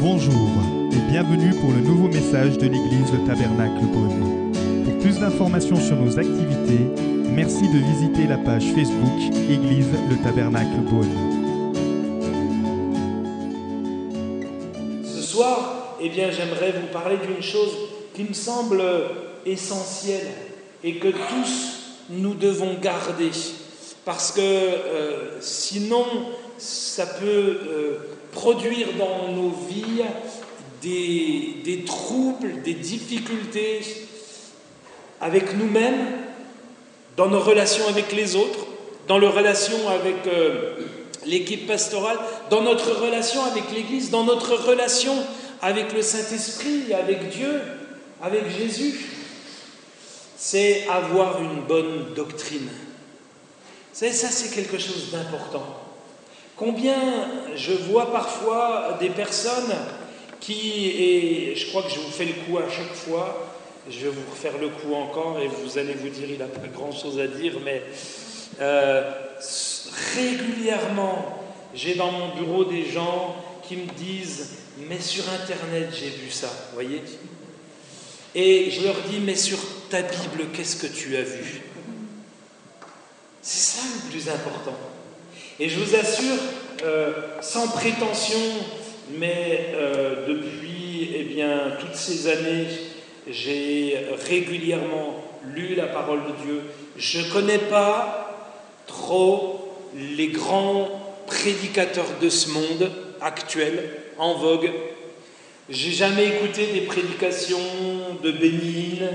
Bonjour et bienvenue pour le nouveau message de l'église Le Tabernacle Beaune. Pour plus d'informations sur nos activités, merci de visiter la page Facebook Église Le Tabernacle Beaune. Ce soir, eh j'aimerais vous parler d'une chose qui me semble essentielle et que tous nous devons garder. Parce que euh, sinon, ça peut euh, produire dans nos vies des, troubles, des difficultés avec nous-mêmes, dans nos relations avec les autres, dans nos relations avec euh, l'équipe pastorale, dans notre relation avec l'Église, dans notre relation avec le Saint-Esprit, avec Dieu, avec Jésus. C'est avoir une bonne doctrine. Ça c'est quelque chose d'important. Combien je vois parfois des personnes qui, et je crois que je vous fais le coup à chaque fois, je vais vous refaire le coup encore et vous allez vous dire il n'a pas grand-chose à dire, mais euh, régulièrement, j'ai dans mon bureau des gens qui me disent mais sur Internet j'ai vu ça, voyez? Et je leur dis mais sur ta Bible qu'est-ce que tu as vu? C'est ça le plus important. Et je vous assure, euh, sans prétention, mais euh, depuis eh toutes ces années, j'ai régulièrement lu la parole de Dieu. Je ne connais pas trop les grands prédicateurs de ce monde actuel, en vogue. J'ai jamais écouté des prédications de Bénigne.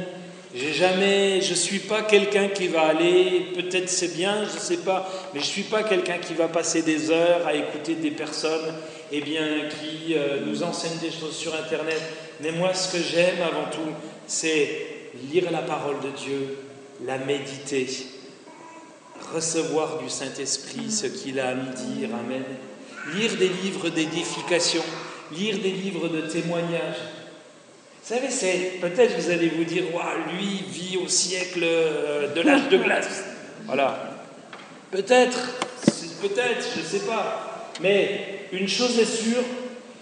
J'ai jamais, je suis pas quelqu'un qui va aller, peut-être c'est bien, je sais pas, mais je suis pas quelqu'un qui va passer des heures à écouter des personnes, eh bien, qui euh, nous enseignent des choses sur Internet. Mais moi, ce que j'aime avant tout, c'est lire la parole de Dieu, la méditer, recevoir du Saint-Esprit ce qu'il a à me dire, Amen. Lire des livres d'édification, lire des livres de témoignages. Vous savez, c'est peut-être vous allez vous dire, waouh, lui vit au siècle euh, de l'âge de glace. Voilà. Peut-être, peut-être, je ne sais pas. Mais une chose est sûre,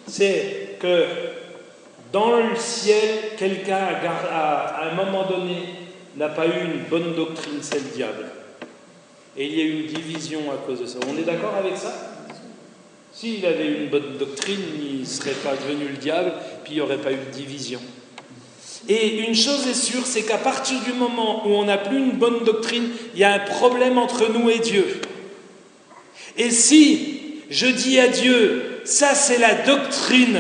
c'est que dans le ciel, quelqu'un à un moment donné n'a pas eu une bonne doctrine, c'est le diable. Et il y a eu une division à cause de ça. On est d'accord avec ça? S'il avait une bonne doctrine, il ne serait pas devenu le diable, puis il n'y aurait pas eu de division. Et une chose est sûre, c'est qu'à partir du moment où on n'a plus une bonne doctrine, il y a un problème entre nous et Dieu. Et si je dis à Dieu, ça c'est la doctrine,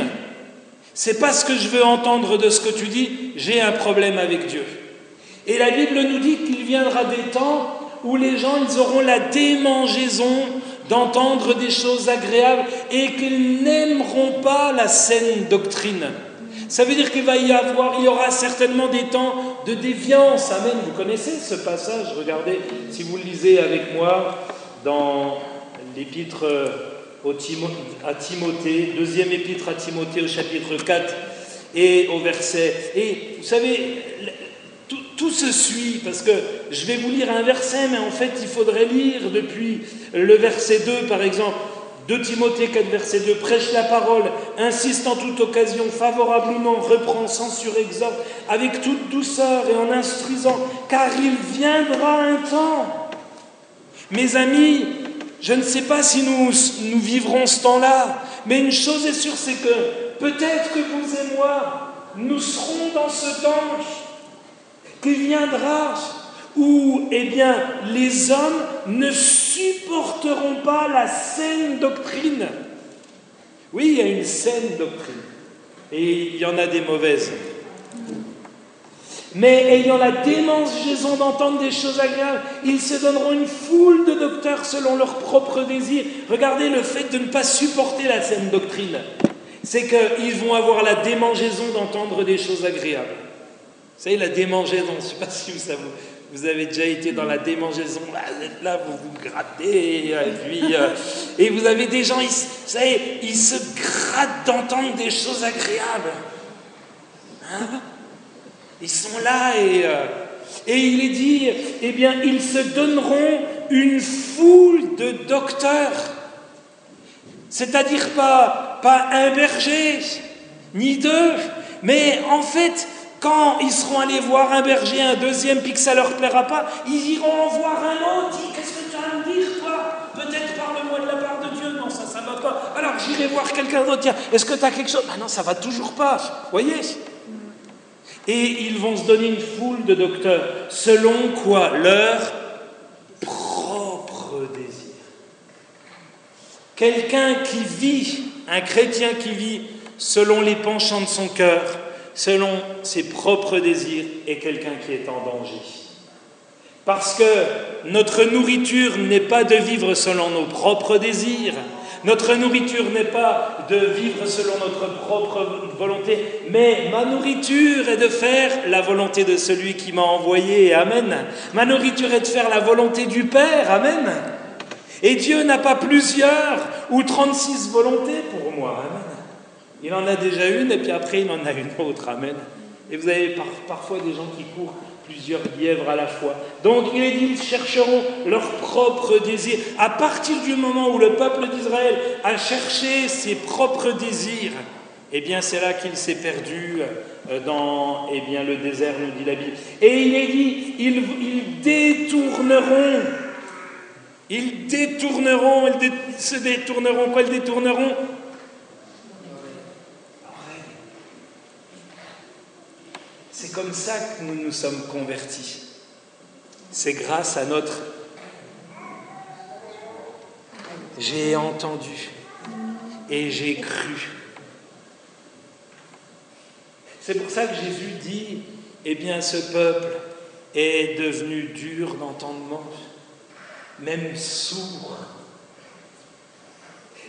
c'est pas ce que je veux entendre de ce que tu dis, j'ai un problème avec Dieu. Et la Bible nous dit qu'il viendra des temps où les gens ils auront la démangeaison d'entendre des choses agréables et qu'ils n'aimeront pas la saine doctrine. Ça veut dire qu'il va y avoir, il y aura certainement des temps de déviance. Amen. Vous connaissez ce passage? Regardez, si vous le lisez avec moi dans l'épître à Timothée, deuxième épître à Timothée au chapitre 4 et au verset. Et vous savez, tout, se suit, parce que je vais vous lire un verset, mais en fait, il faudrait lire depuis le verset 2, par exemple. 2 Timothée 4, verset 2, prêche la parole, insiste en toute occasion, favorable ou non, reprend, censure, exhorte, avec toute douceur et en instruisant, car il viendra un temps. Mes amis, je ne sais pas si nous, nous vivrons ce temps-là, mais une chose est sûre, c'est que peut-être que vous et moi, nous serons dans ce temps qui viendra où eh bien, les hommes ne supporteront pas la saine doctrine. Oui, il y a une saine doctrine, et il y en a des mauvaises. Mais ayant la démangeaison d'entendre des choses agréables, ils se donneront une foule de docteurs selon leurs propres désirs. Regardez le fait de ne pas supporter la saine doctrine. C'est qu'ils vont avoir la démangeaison d'entendre des choses agréables. Vous savez, la démangeaison, je ne sais pas si vous, vous avez déjà été dans la démangeaison, là, vous êtes là, vous vous grattez, et puis, euh, et vous avez des gens, ils, vous savez, ils se grattent d'entendre des choses agréables. Hein? Ils sont là et, euh, et il est dit, eh bien, ils se donneront une foule de docteurs. C'est-à-dire pas, pas un berger, ni deux. Mais en fait, quand ils seront allés voir un berger, un deuxième, puis que ça leur plaira pas, ils iront en voir un autre. Qu'est-ce que tu as à me dire, toi? Peut-être parle-moi de la part de Dieu. Non, ça, ça va pas. Alors j'irai voir quelqu'un d'autre. Tiens, est-ce que tu as quelque chose? Ah non, ça va toujours pas. Voyez? Et ils vont se donner une foule de docteurs. Selon quoi? Leur propre désir. Quelqu'un qui vit, un chrétien qui vit selon les penchants de son cœur, selon ses propres désirs, est quelqu'un qui est en danger. Parce que notre nourriture n'est pas de vivre selon nos propres désirs, notre nourriture n'est pas de vivre selon notre propre volonté, mais ma nourriture est de faire la volonté de celui qui m'a envoyé. Amen. Ma nourriture est de faire la volonté du Père. Amen. Et Dieu n'a pas plusieurs ou 36 volontés pour moi. Amen. Il en a déjà une et puis après il en a une autre. Amen. Et vous avez parfois des gens qui courent plusieurs lièvres à la fois. Donc il est dit, ils chercheront leur propre désir. À partir du moment où le peuple d'Israël a cherché ses propres désirs, eh bien c'est là qu'il s'est perdu euh, dans eh le désert, nous dit la Bible. Et il est dit, ils, ils détourneront, ils détourneront, ils se détourneront, quoi ils détourneront C'est comme ça que nous nous sommes convertis. C'est grâce à notre... J'ai entendu et j'ai cru. C'est pour ça que Jésus dit, eh bien ce peuple est devenu dur d'entendement, même sourd.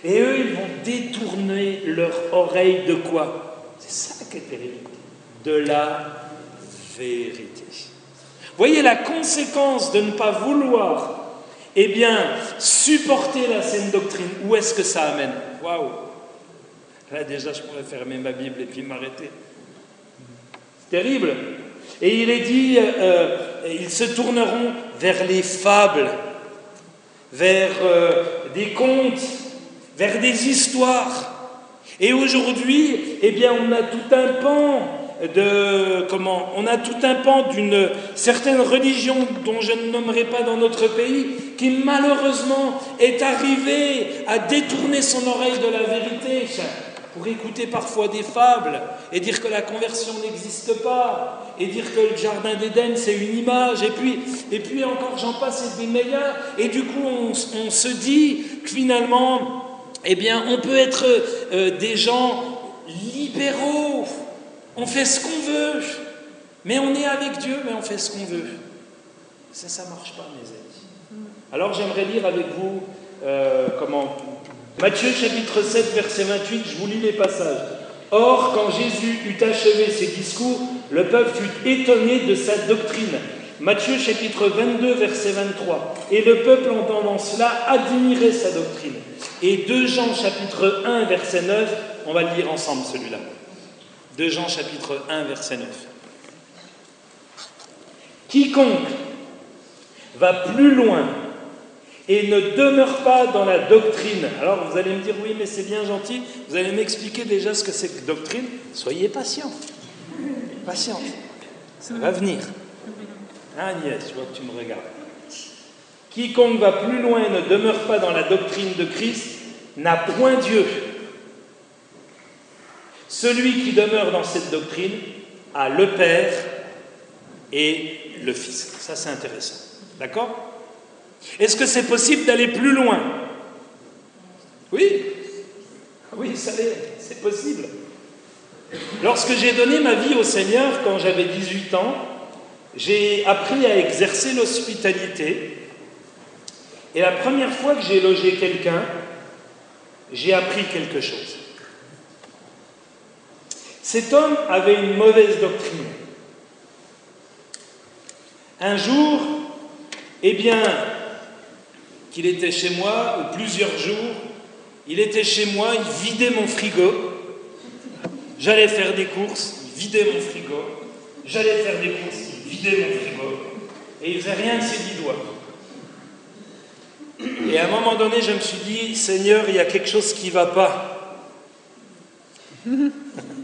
Et eux, ils vont détourner leur oreille de quoi? C'est ça qui est terrible. De la vérité. Voyez la conséquence de ne pas vouloir, eh bien, supporter la saine doctrine. Où est-ce que ça amène? Waouh Là déjà, je pourrais fermer ma Bible et puis m'arrêter. Terrible. Et il est dit, euh, euh, ils se tourneront vers les fables, vers euh, des contes, vers des histoires. Et aujourd'hui, eh bien, on a tout un pan de comment on a tout un pan d'une certaine religion dont je ne nommerai pas dans notre pays qui malheureusement est arrivé à détourner son oreille de la vérité pour écouter parfois des fables et dire que la conversion n'existe pas et dire que le jardin d'Éden c'est une image. Et puis et puis encore j'en passe et des meilleurs. Et du coup on, on, se dit que finalement eh bien on peut être euh, des gens libéraux on fait ce qu'on veut, mais on est avec Dieu, mais on fait ce qu'on veut. Ça, ça ne marche pas, mes amis. Alors j'aimerais lire avec vous euh, comment Matthieu chapitre 7, verset 28, je vous lis les passages. Or, quand Jésus eut achevé ses discours, le peuple fut étonné de sa doctrine. Matthieu chapitre 22, verset 23. Et le peuple entendant cela admirait sa doctrine. Et 2 Jean chapitre 1, verset 9, on va le lire ensemble celui-là. De Jean chapitre 1 verset 9. Quiconque va plus loin et ne demeure pas dans la doctrine. Alors vous allez me dire oui mais c'est bien gentil, vous allez m'expliquer déjà ce que c'est que doctrine. Soyez patient. Patient. Ça va venir. Agnès, je vois que tu me regardes. Quiconque va plus loin et ne demeure pas dans la doctrine de Christ n'a point Dieu. Celui qui demeure dans cette doctrine a le Père et le Fils. Ça, c'est intéressant. D'accord? Est-ce que c'est possible d'aller plus loin? Oui Oui, ça c'est possible. Lorsque j'ai donné ma vie au Seigneur quand j'avais 18 ans, j'ai appris à exercer l'hospitalité. Et la première fois que j'ai logé quelqu'un, j'ai appris quelque chose. Cet homme avait une mauvaise doctrine. Un jour, eh bien, qu'il était chez moi, ou plusieurs jours, il était chez moi, il vidait mon frigo. J'allais faire des courses, il vidait mon frigo. J'allais faire des courses, il vidait mon frigo. Et il faisait rien de ses dix doigts. Et à un moment donné, je me suis dit, Seigneur, il y a quelque chose qui ne va pas.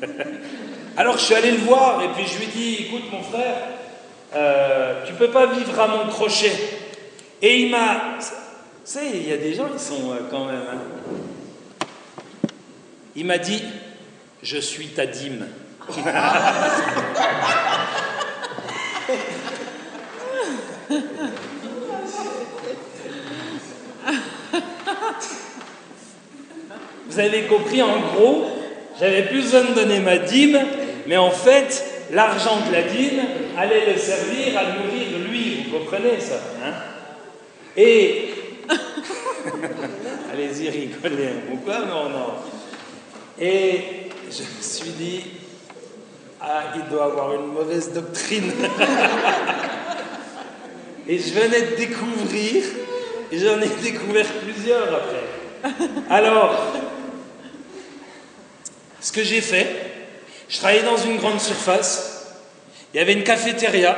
Alors je suis allé le voir et puis je lui ai dit, écoute mon frère, euh, tu peux pas vivre à mon crochet. Et il m'a... Tu sais, il y a des gens qui sont euh, quand même... Hein. Il m'a dit, je suis ta dîme. Vous avez compris, en gros, j'avais plus besoin de donner ma dîme, mais en fait, l'argent de la dîme allait le servir à nourrir lui, vous comprenez ça hein? Et. Allez-y, rigolez. Pourquoi? Non, non. Et je me suis dit, ah, il doit avoir une mauvaise doctrine. et je venais de découvrir, et j'en ai découvert plusieurs après. Alors, ce que j'ai fait, je travaillais dans une grande surface, il y avait une cafétéria,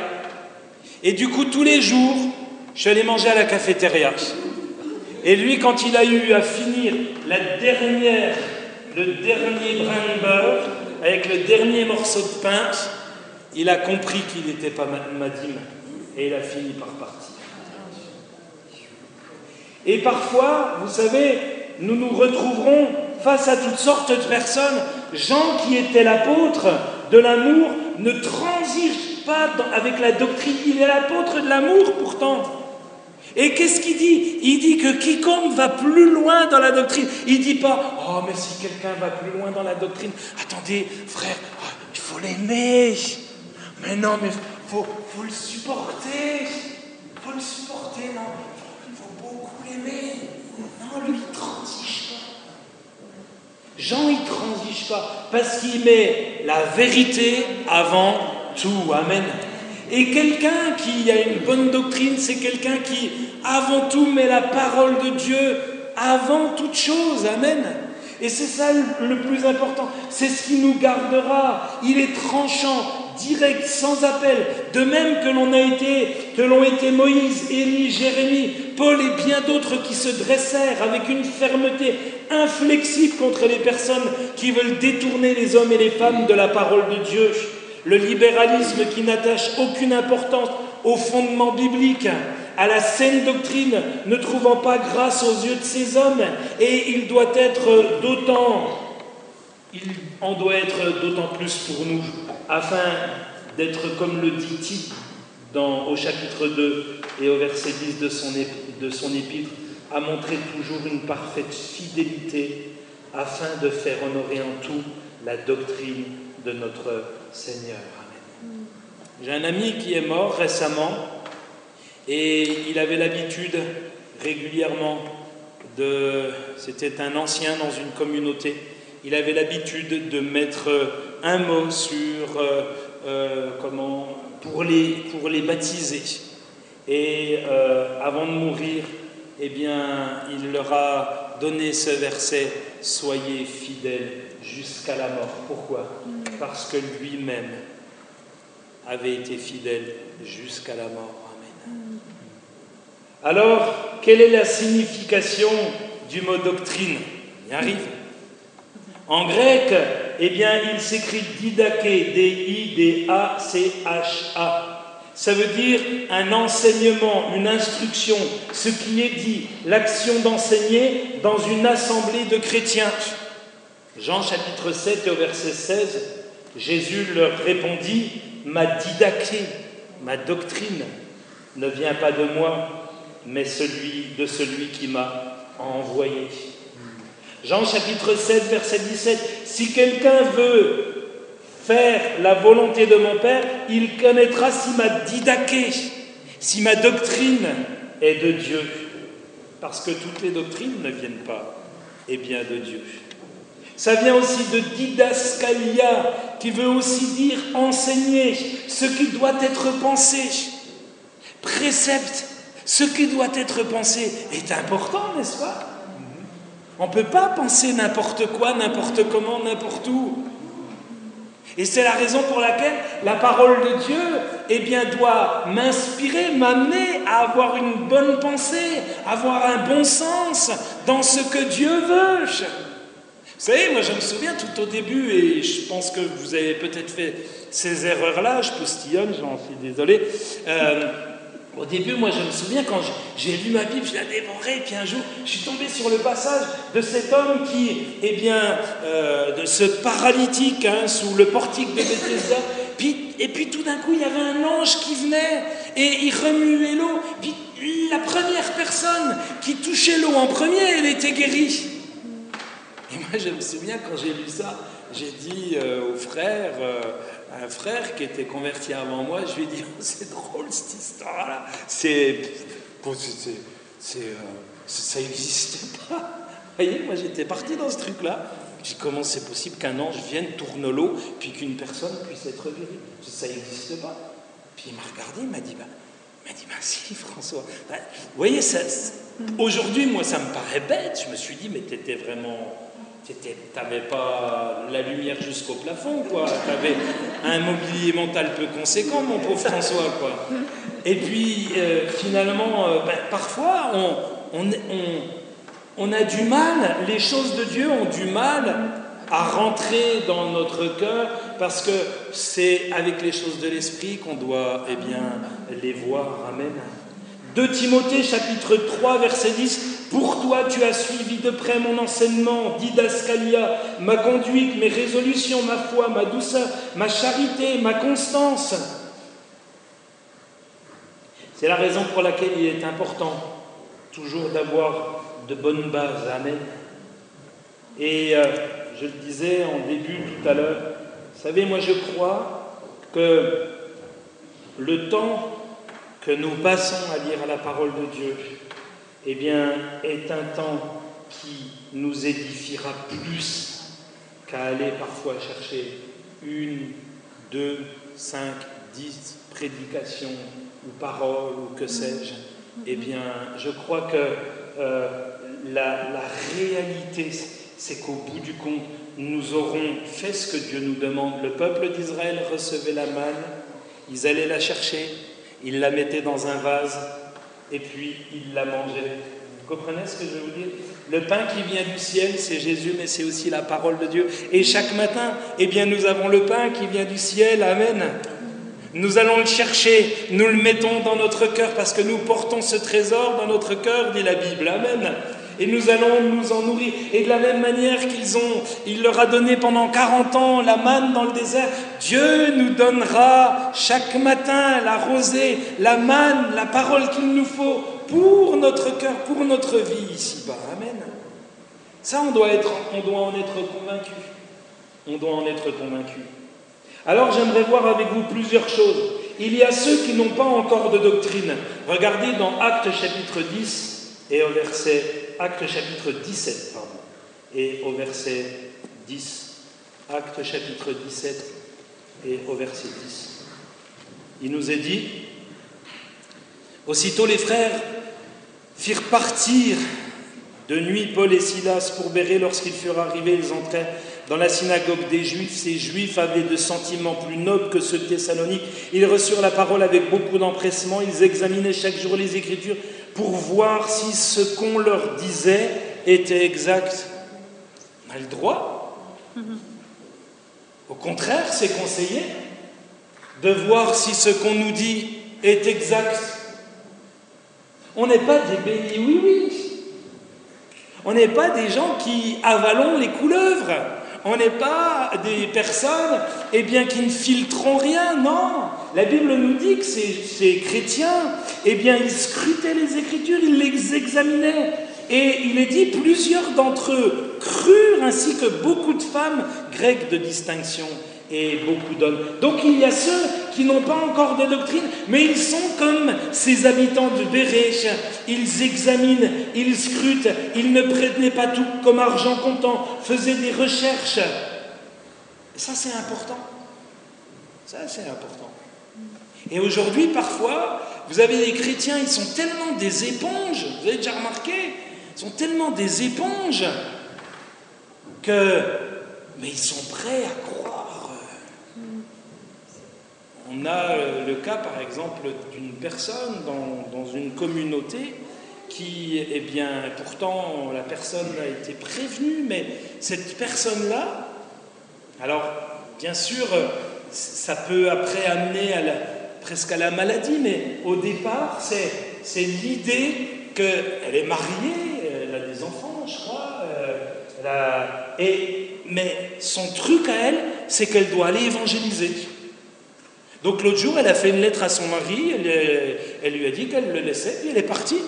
et du coup, tous les jours, je suis allé manger à la cafétéria. Et lui, quand il a eu à finir le dernier brin de beurre, avec le dernier morceau de pain, il a compris qu'il n'était pas Madim, et il a fini par partir. Et parfois, vous savez, nous nous retrouverons face à toutes sortes de personnes. Jean, qui était l'apôtre de l'amour, ne transige pas avec la doctrine. Il est l'apôtre de l'amour pourtant. Et qu'est-ce qu'il dit? Il dit que quiconque va plus loin dans la doctrine, il dit pas Oh, mais si quelqu'un va plus loin dans la doctrine, attendez, frère, oh, il faut l'aimer. Mais non, mais faut, faut le supporter. Il faut le supporter, non? Il faut beaucoup l'aimer. Non, lui, il transige Jean, il transige pas, parce qu'il met la vérité avant tout. Amen. Et quelqu'un qui a une bonne doctrine, c'est quelqu'un qui, avant tout, met la parole de Dieu avant toute chose. Amen. Et c'est ça le plus important. C'est ce qui nous gardera. Il est tranchant, direct, sans appel. De même que l'on a été, que l'ont été Moïse, Élie, Jérémie, Paul et bien d'autres qui se dressèrent avec une fermeté inflexible contre les personnes qui veulent détourner les hommes et les femmes de la parole de Dieu. Le libéralisme qui n'attache aucune importance aux fondements bibliques, à la saine doctrine, ne trouvant pas grâce aux yeux de ces hommes, et il doit être d'autant, il en doit être d'autant plus pour nous, afin d'être comme le dit Tite au chapitre 2 et au verset 10 de son, de épître, à montrer toujours une parfaite fidélité afin de faire honorer en tout la doctrine de notre Seigneur. J'ai un ami qui est mort récemment et il avait l'habitude régulièrement de... C'était un ancien dans une communauté. Il avait l'habitude de mettre un mot sur euh, euh, comment pour les, pour les baptiser. Et euh, avant de mourir, eh bien, il leur a donné ce verset Soyez fidèles jusqu'à la mort. Pourquoi? Parce que lui-même avait été fidèle jusqu'à la mort. Alors, quelle est la signification du mot doctrine? Y arrive. En grec, eh bien, il s'écrit didake, D-I-D-A-C-H-A. Ça veut dire un enseignement, une instruction, ce qui est dit, l'action d'enseigner dans une assemblée de chrétiens. Jean chapitre 7 au verset 16, Jésus leur répondit, ma didaquée, ma doctrine ne vient pas de moi, mais celui de celui qui m'a envoyé. Jean chapitre 7 verset 17, si quelqu'un veut faire la volonté de mon Père, il connaîtra si ma didaquée, si ma doctrine est de Dieu. Parce que toutes les doctrines ne viennent pas, et bien de Dieu. Ça vient aussi de didascalia, qui veut aussi dire enseigner ce qui doit être pensé. Précepte, ce qui doit être pensé est important, n'est-ce pas? On ne peut pas penser n'importe quoi, n'importe comment, n'importe où. Et c'est la raison pour laquelle la parole de Dieu eh bien, doit m'inspirer, m'amener à avoir une bonne pensée, avoir un bon sens dans ce que Dieu veut. Vous savez, moi je me souviens tout au début, et je pense que vous avez peut-être fait ces erreurs-là, je postillonne, j'en suis désolé. Euh, au début, moi je me souviens quand j'ai lu ma Bible, je l'ai dévorée, et puis un jour je suis tombé sur le passage de cet homme qui, eh bien, euh, de ce paralytique hein, sous le portique de Bethesda, puis, et puis tout d'un coup il y avait un ange qui venait et il remuait l'eau, puis la première personne qui touchait l'eau en premier, elle était guérie. Et moi, je me souviens quand j'ai lu ça, j'ai dit euh, au frère, euh, un frère qui était converti avant moi, je lui ai dit c'est drôle cette histoire-là. C'est, c'est, euh, ça n'existait pas. Vous voyez, moi j'étais parti dans ce truc-là. J'ai comment c'est possible qu'un ange vienne, tourne l'eau, puis qu'une personne puisse être guérie Ça n'existe pas. Puis il m'a regardé, il m'a dit bah, il m'a dit, ben si, François. Bah, vous voyez, aujourd'hui, moi, ça me paraît bête. Je me suis dit, mais tu étais vraiment T'avais pas la lumière jusqu'au plafond, quoi. T'avais un mobilier mental peu conséquent, mon pauvre François, quoi. Et puis, euh, finalement, euh, ben, parfois, on, on, a du mal, les choses de Dieu ont du mal à rentrer dans notre cœur parce que c'est avec les choses de l'esprit qu'on doit eh bien, les voir. Amen. 2 Timothée chapitre 3 verset 10 Pour toi tu as suivi de près mon enseignement, didascalia, ma conduite, mes résolutions, ma foi, ma douceur, ma charité, ma constance. C'est la raison pour laquelle il est important toujours d'avoir de bonnes bases. Amen. Et euh, je le disais en début tout à l'heure, vous savez, moi je crois que le temps que nous passons à lire la parole de Dieu, eh est un temps qui nous édifiera plus qu'à aller parfois chercher une, deux, cinq, dix prédications ou paroles ou que sais-je. Eh bien, je crois que euh, la, la réalité, c'est qu'au bout du compte, nous aurons fait ce que Dieu nous demande. Le peuple d'Israël recevait la manne, ils allaient la chercher, ils la mettaient dans un vase et puis ils la mangeaient. Vous comprenez ce que je vous dire? Le pain qui vient du ciel, c'est Jésus, mais c'est aussi la parole de Dieu. Et chaque matin, eh bien, nous avons le pain qui vient du ciel. Amen. Nous allons le chercher, nous le mettons dans notre cœur parce que nous portons ce trésor dans notre cœur, dit la Bible. Amen et nous allons nous en nourrir. Et de la même manière qu'ils ont, il leur a donné pendant 40 ans la manne dans le désert, Dieu nous donnera chaque matin la rosée, la manne, la parole qu'il nous faut pour notre cœur, pour notre vie ici-bas. Amen. Ça, on doit, être, on doit en être convaincu. On doit en être convaincu. Alors j'aimerais voir avec vous plusieurs choses. Il y a ceux qui n'ont pas encore de doctrine. Regardez dans Actes chapitre 10 et au verset Acte chapitre 17, pardon, et au verset 10. Acte chapitre 17 et au verset 10. Il nous est dit, aussitôt les frères firent partir de nuit Paul et Silas pour Béret. Lorsqu'ils furent arrivés, ils entrèrent dans la synagogue des Juifs. Ces Juifs avaient de sentiments plus nobles que ceux de Thessalonique. Ils reçurent la parole avec beaucoup d'empressement. Ils examinaient chaque jour les Écritures pour voir si ce qu'on leur disait était exact. On a le droit. Au contraire, c'est conseillé de voir si ce qu'on nous dit est exact. On n'est pas des bénis oui-oui. On n'est pas des gens qui avalons les couleuvres. On n'est pas des personnes eh bien, qui ne filtront rien, non. La Bible nous dit que ces, chrétiens, eh bien, ils scrutaient les Écritures, ils les examinaient. Et il est dit, plusieurs d'entre eux crurent, ainsi que beaucoup de femmes grecques de distinction et beaucoup d'hommes. Donc il y a ceux qui n'ont pas encore de doctrine, mais ils sont comme ces habitants de Bérech. Ils examinent, ils scrutent, ils ne prenaient pas tout comme argent comptant, faisaient des recherches. Ça c'est important. Ça c'est important. Et aujourd'hui, parfois, vous avez des chrétiens, ils sont tellement des éponges, vous avez déjà remarqué, ils sont tellement des éponges que, mais ils sont prêts à croire. On a le cas, par exemple, d'une personne dans, dans, une communauté qui, eh bien, pourtant la personne a été prévenue, mais cette personne-là, alors bien sûr, ça peut après amener à presque à la maladie, mais au départ, c'est l'idée qu'elle est mariée, elle a des enfants, je crois, euh, et, mais son truc à elle, c'est qu'elle doit aller évangéliser. Donc l'autre jour, elle a fait une lettre à son mari, elle, lui a dit qu'elle le laissait, puis elle est partie.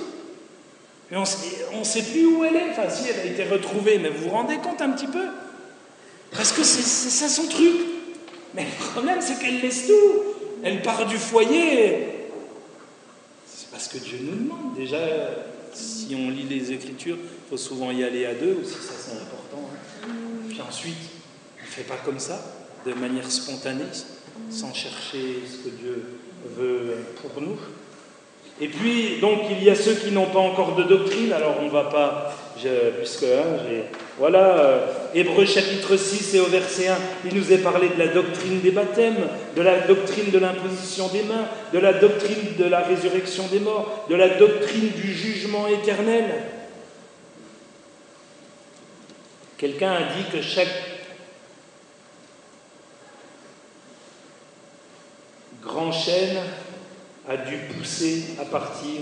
Et on ne sait plus où elle est. Enfin, si, elle a été retrouvée, mais vous vous rendez compte un petit peu Parce que c'est ça son truc. Mais le problème, c'est qu'elle laisse tout. Elle part du foyer. C'est parce que Dieu nous demande. Déjà, si on lit les Écritures, il faut souvent y aller à deux aussi, ça c'est important. Hein. Puis ensuite, on ne fait pas comme ça, de manière spontanée sans chercher ce que Dieu veut pour nous. Et puis, donc, il y a ceux qui n'ont pas encore de doctrine, alors on ne va pas, puisque, hein, voilà, euh, Hébreu chapitre 6 et au verset 1, il nous est parlé de la doctrine des baptêmes, de la doctrine de l'imposition des mains, de la doctrine de la résurrection des morts, de la doctrine du jugement éternel. Quelqu'un a dit que chaque grand chêne a dû pousser à partir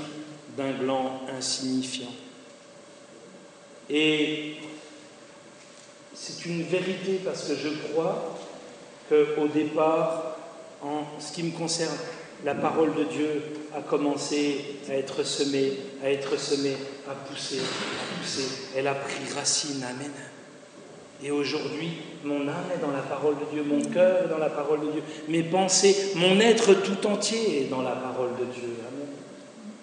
d'un gland insignifiant. Et c'est une vérité parce que je crois qu'au départ, en ce qui me concerne, la parole de Dieu a commencé à être semée, à être semée, à pousser, à pousser. Elle a pris racine. Amen. Et aujourd'hui, mon âme est dans la parole de Dieu, mon cœur est dans la parole de Dieu, mes pensées, mon être tout entier est dans la parole de Dieu. Amen.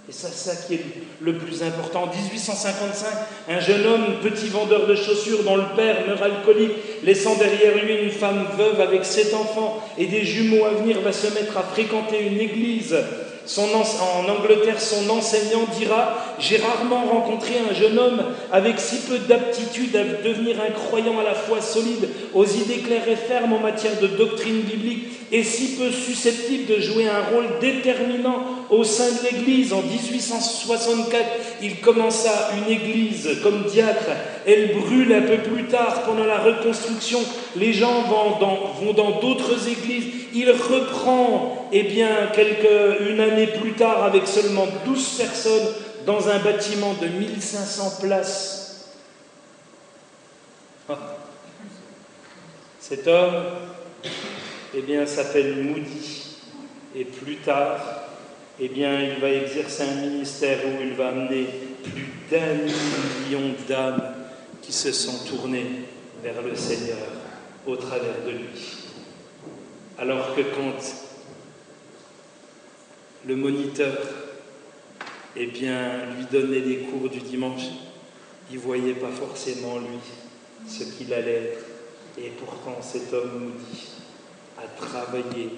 Et ça, c'est ça qui est le plus important. En 1855, un jeune homme, petit vendeur de chaussures, dont le père meurt alcoolique, laissant derrière lui une femme veuve avec sept enfants et des jumeaux à venir, va se mettre à fréquenter une église en Angleterre, son enseignant dira J'ai rarement rencontré un jeune homme avec si peu d'aptitude à devenir un croyant à la fois solide, aux idées claires et fermes en matière de doctrine biblique, et si peu susceptible de jouer un rôle déterminant au sein de l'Église. En 1864, il commença une église comme diacre. Elle brûle un peu plus tard, pendant la reconstruction. Les gens vont dans d'autres églises. Il reprend, eh quelques, une année plus tard, avec seulement 12 personnes, dans un bâtiment de 1500 places. Ah. Cet homme, eh s'appelle Moody. Et plus tard, eh il va exercer un ministère où il va amener plus d'un million d'âmes qui se sont tournées vers le Seigneur au travers de lui. Alors que quand le moniteur eh bien, lui donnait des cours du dimanche, il ne voyait pas forcément lui ce qu'il allait être. Et pourtant cet homme nous dit à travailler,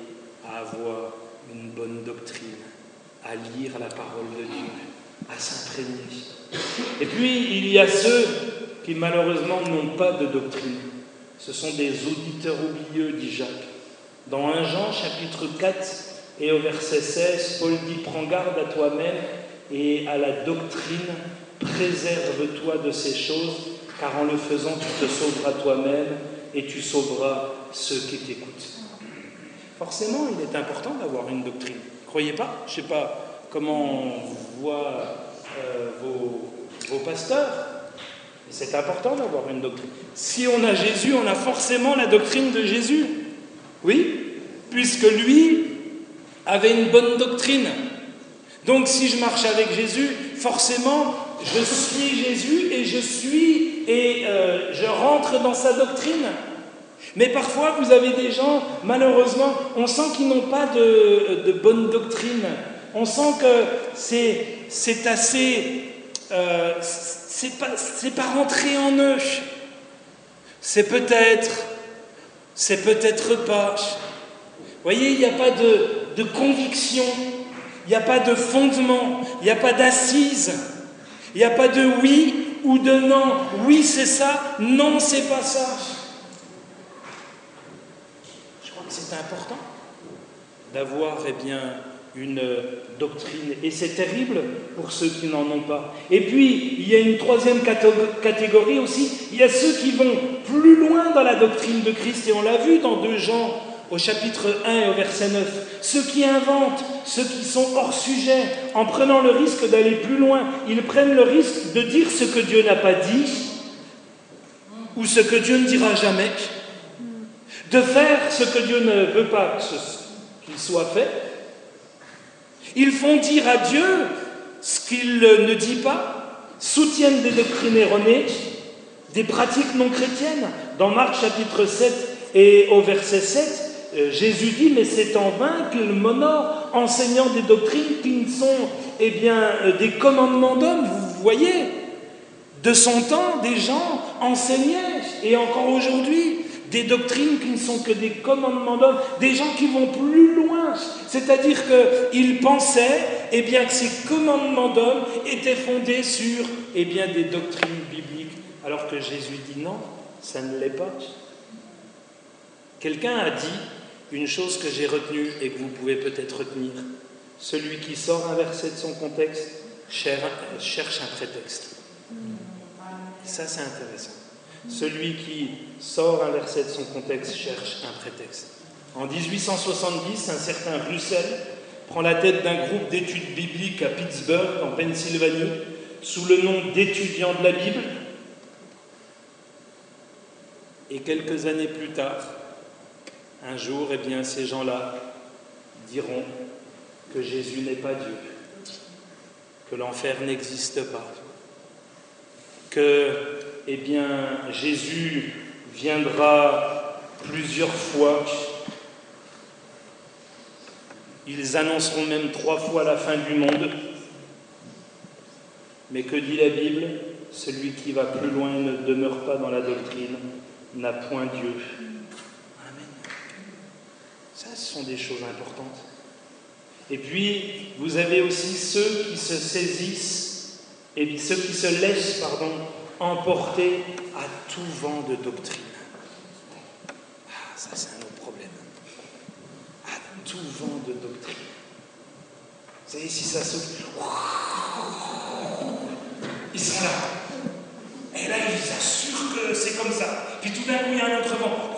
à avoir une bonne doctrine, à lire la parole de Dieu, à s'imprégner. Et puis, il y a ceux qui malheureusement n'ont pas de doctrine. Ce sont des auditeurs oublieux, dit Jacques. Dans 1 Jean chapitre 4 et au verset 16, Paul dit, prends garde à toi-même et à la doctrine, préserve-toi de ces choses, car en le faisant, tu te sauveras toi-même et tu sauveras ceux qui t'écoutent. Forcément, il est important d'avoir une doctrine. Croyez pas Je ne sais pas comment voient euh, vos, vos pasteurs, c'est important d'avoir une doctrine. Si on a Jésus, on a forcément la doctrine de Jésus. Oui, puisque lui avait une bonne doctrine. Donc si je marche avec Jésus, forcément, je suis Jésus et je suis et euh, je rentre dans sa doctrine. Mais parfois, vous avez des gens, malheureusement, on sent qu'ils n'ont pas de, bonne doctrine. On sent que c'est assez... Euh, c'est pas, pas rentré en eux. C'est peut-être, c'est peut-être pas. Voyez, il n'y a pas de, de conviction, il n'y a pas de fondement, il n'y a pas d'assise, il n'y a pas de oui ou de non. Oui, c'est ça, non, c'est pas ça. Je crois que c'est important d'avoir eh bien, une doctrine. Et c'est terrible pour ceux qui n'en ont pas. Et puis, il y a une troisième catégorie aussi, il y a ceux qui vont plus loin dans la doctrine de Christ, et on l'a vu dans 2 Jean au chapitre 1 et au verset 9. Ceux qui inventent, ceux qui sont hors sujet, en prenant le risque d'aller plus loin, ils prennent le risque de dire ce que Dieu n'a pas dit, ou ce que Dieu ne dira jamais, de faire ce que Dieu ne veut pas qu'il soit fait, ils font dire à Dieu ce qu'il ne dit pas, soutiennent des doctrines erronées, des pratiques non chrétiennes. Dans Marc chapitre 7 et au verset 7, euh, Jésus dit, mais c'est en vain qu'il m'honore, enseignant des doctrines qui ne sont eh bien, euh, des commandements d'hommes. Vous voyez, de son temps, des gens enseignaient, et encore aujourd'hui, des doctrines qui ne sont que des commandements d'hommes, des gens qui vont plus loin. C'est-à-dire qu'ils pensaient eh que ces commandements d'hommes étaient fondés sur eh des doctrines bibliques, alors que Jésus dit non, ça ne l'est pas. Quelqu'un a dit une chose que j'ai retenue et que vous pouvez peut-être retenir. Celui qui sort un verset de son contexte cherche un prétexte. Ça, c'est intéressant. Celui qui sort un verset de son contexte cherche un prétexte. En 1870, un certain Russell prend la tête d'un groupe d'études bibliques à Pittsburgh, en Pennsylvanie, sous le nom d'étudiants de la Bible. Et quelques années plus tard, un jour, eh bien, ces gens-là diront que Jésus n'est pas Dieu, que l'enfer n'existe pas, que, eh bien, Jésus viendra plusieurs fois. Ils annonceront même trois fois la fin du monde. Mais que dit la Bible? Celui qui va plus loin ne demeure pas dans la doctrine n'a point Dieu. Ça, ce sont des choses importantes. Et puis, vous avez aussi ceux qui se saisissent, et ceux qui se laissent, pardon, emporter à tout vent de doctrine. Ah, ça, c'est un autre problème. À tout vent de doctrine. Vous savez, si ça souffle, ils sont là. Et là, ils assurent que c'est comme ça. Puis tout d'un coup, il y a un autre vent.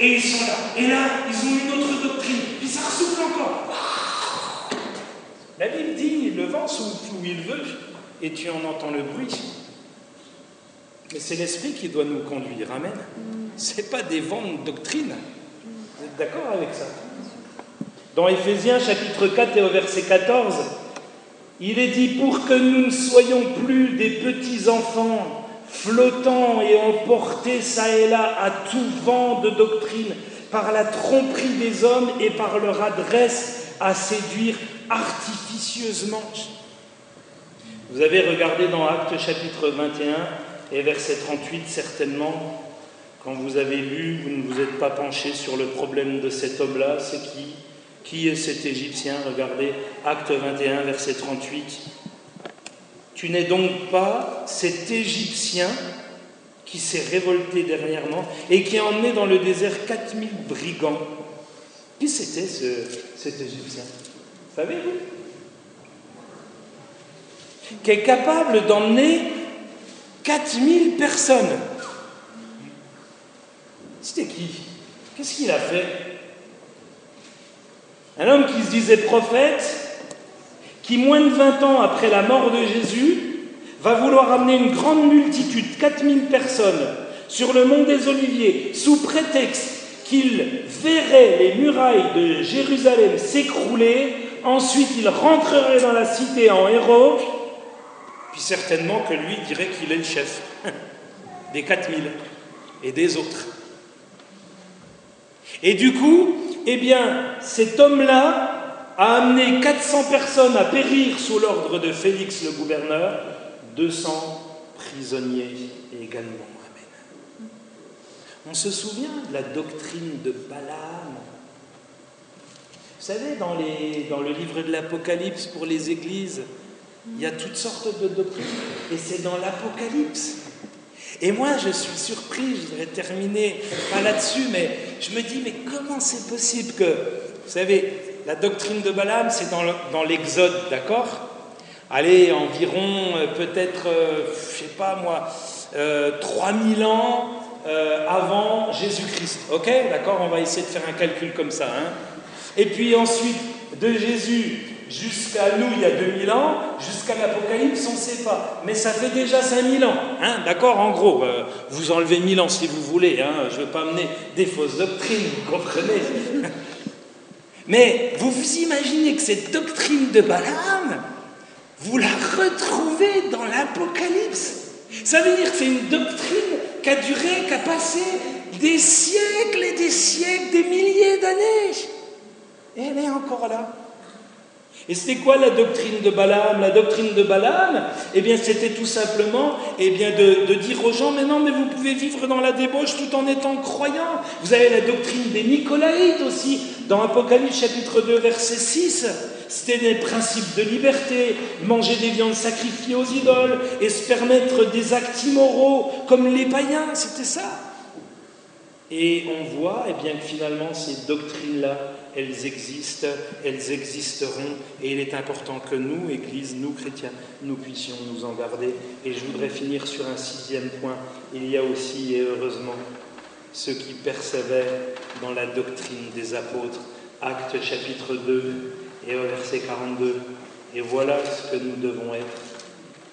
Et ils sont là. Et là, ils ont une autre doctrine. Puis ça ressouffle encore. La Bible dit le vent souffle où il veut et tu en entends le bruit. Mais c'est l'esprit qui doit nous conduire. Amen. Ce n'est pas des vents de doctrine. Vous êtes d'accord avec ça? Dans Éphésiens chapitre 4 et au verset 14, il est dit pour que nous ne soyons plus des petits enfants flottant et emportés ça et là à tout vent de doctrine, par la tromperie des hommes et par leur adresse à séduire artificieusement. Vous avez regardé dans Actes chapitre 21 et verset 38 certainement, quand vous avez lu, vous ne vous êtes pas penché sur le problème de cet homme-là, c'est qui? Qui est cet Égyptien? Regardez Acte 21, verset 38. Tu n'es donc pas cet Égyptien qui s'est révolté dernièrement et qui a emmené dans le désert 4000 brigands. Qui c'était cet Égyptien? Savez-vous? Qui est capable d'emmener 4000 personnes. C'était qui? Qu'est-ce qu'il a fait? Un homme qui se disait prophète, qui, moins de 20 ans après la mort de Jésus, va vouloir amener une grande multitude, 4000 personnes, sur le mont des Oliviers, sous prétexte qu'il verrait les murailles de Jérusalem s'écrouler, ensuite il rentrerait dans la cité en héros, puis certainement que lui dirait qu'il est le chef des 4000 et des autres. Et du coup, eh bien, cet homme-là a amené 400 personnes à périr sous l'ordre de Félix le gouverneur, 200 prisonniers également. Amen. On se souvient de la doctrine de Balaam. Vous savez, dans, le livre de l'Apocalypse pour les églises, il y a toutes sortes de doctrines, et c'est dans l'Apocalypse. Et moi, je suis surpris, je voudrais terminer pas là-dessus, mais je me dis, mais comment c'est possible que, vous savez, la doctrine de Balaam, c'est dans l'Exode, d'accord? Allez, environ euh, peut-être, euh, je sais pas moi, 3000 ans avant Jésus-Christ. Ok? D'accord? On va essayer de faire un calcul comme ça. Hein Et puis ensuite, de Jésus jusqu'à nous, il y a 2000 ans, jusqu'à l'Apocalypse, on ne sait pas. Mais ça fait déjà 5000 ans. Hein D'accord? En gros, vous enlevez 1000 ans si vous voulez. Hein je ne veux pas amener des fausses doctrines, vous comprenez? Mais vous vous imaginez que cette doctrine de Balaam, vous la retrouvez dans l'Apocalypse. Ça veut dire que c'est une doctrine qui a duré, qui a passé des siècles et des siècles, des milliers d'années. Et elle est encore là. Et c'était quoi la doctrine de Balaam? La doctrine de Balaam, eh bien, c'était tout simplement eh bien, de, dire aux gens, mais non, mais vous pouvez vivre dans la débauche tout en étant croyant. Vous avez la doctrine des Nicolaïtes aussi, dans Apocalypse chapitre 2, verset 6. C'était des principes de liberté, manger des viandes sacrifiées aux idoles et se permettre des actes immoraux comme les païens, c'était ça. Et on voit eh bien, que finalement, ces doctrines-là, elles existent, elles existeront, et il est important que nous, Église, nous, chrétiens, nous puissions nous en garder. Et je voudrais finir sur un sixième point. Il y a aussi, et heureusement, ceux qui persévèrent dans la doctrine des apôtres. Acte chapitre 2 et au verset 42. Et voilà ce que nous devons être,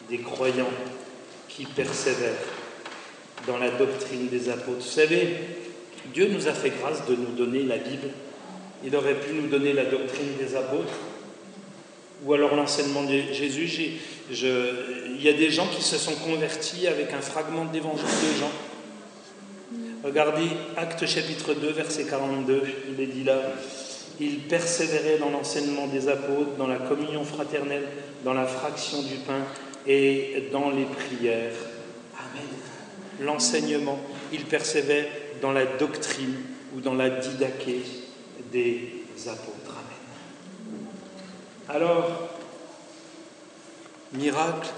des croyants qui persévèrent dans la doctrine des apôtres. Vous savez, Dieu nous a fait grâce de nous donner la Bible il aurait pu nous donner la doctrine des apôtres ou alors l'enseignement de Jésus. il y a des gens qui se sont convertis avec un fragment d'évangile de Jean. Regardez Acte chapitre 2, verset 42, il est dit là, il persévérait dans l'enseignement des apôtres, dans la communion fraternelle, dans la fraction du pain et dans les prières. Amen. L'enseignement, il persévère dans la doctrine ou dans la didaquée des apôtres. Amen. Alors, miracle,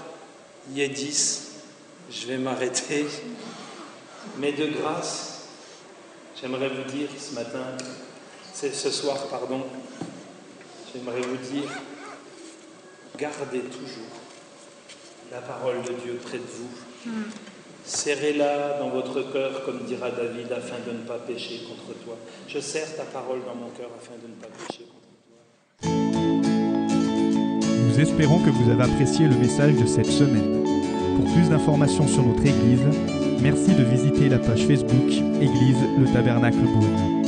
dix, je vais m'arrêter, mais de grâce, j'aimerais vous dire ce matin, ce soir, pardon, j'aimerais vous dire, gardez toujours la parole de Dieu près de vous. Hmm. Serrez-la dans votre cœur, comme dira David, afin de ne pas pécher contre toi. Je serre ta parole dans mon cœur afin de ne pas pécher contre toi. Nous espérons que vous avez apprécié le message de cette semaine. Pour plus d'informations sur notre Église, merci de visiter la page Facebook Église le Tabernacle Beaune.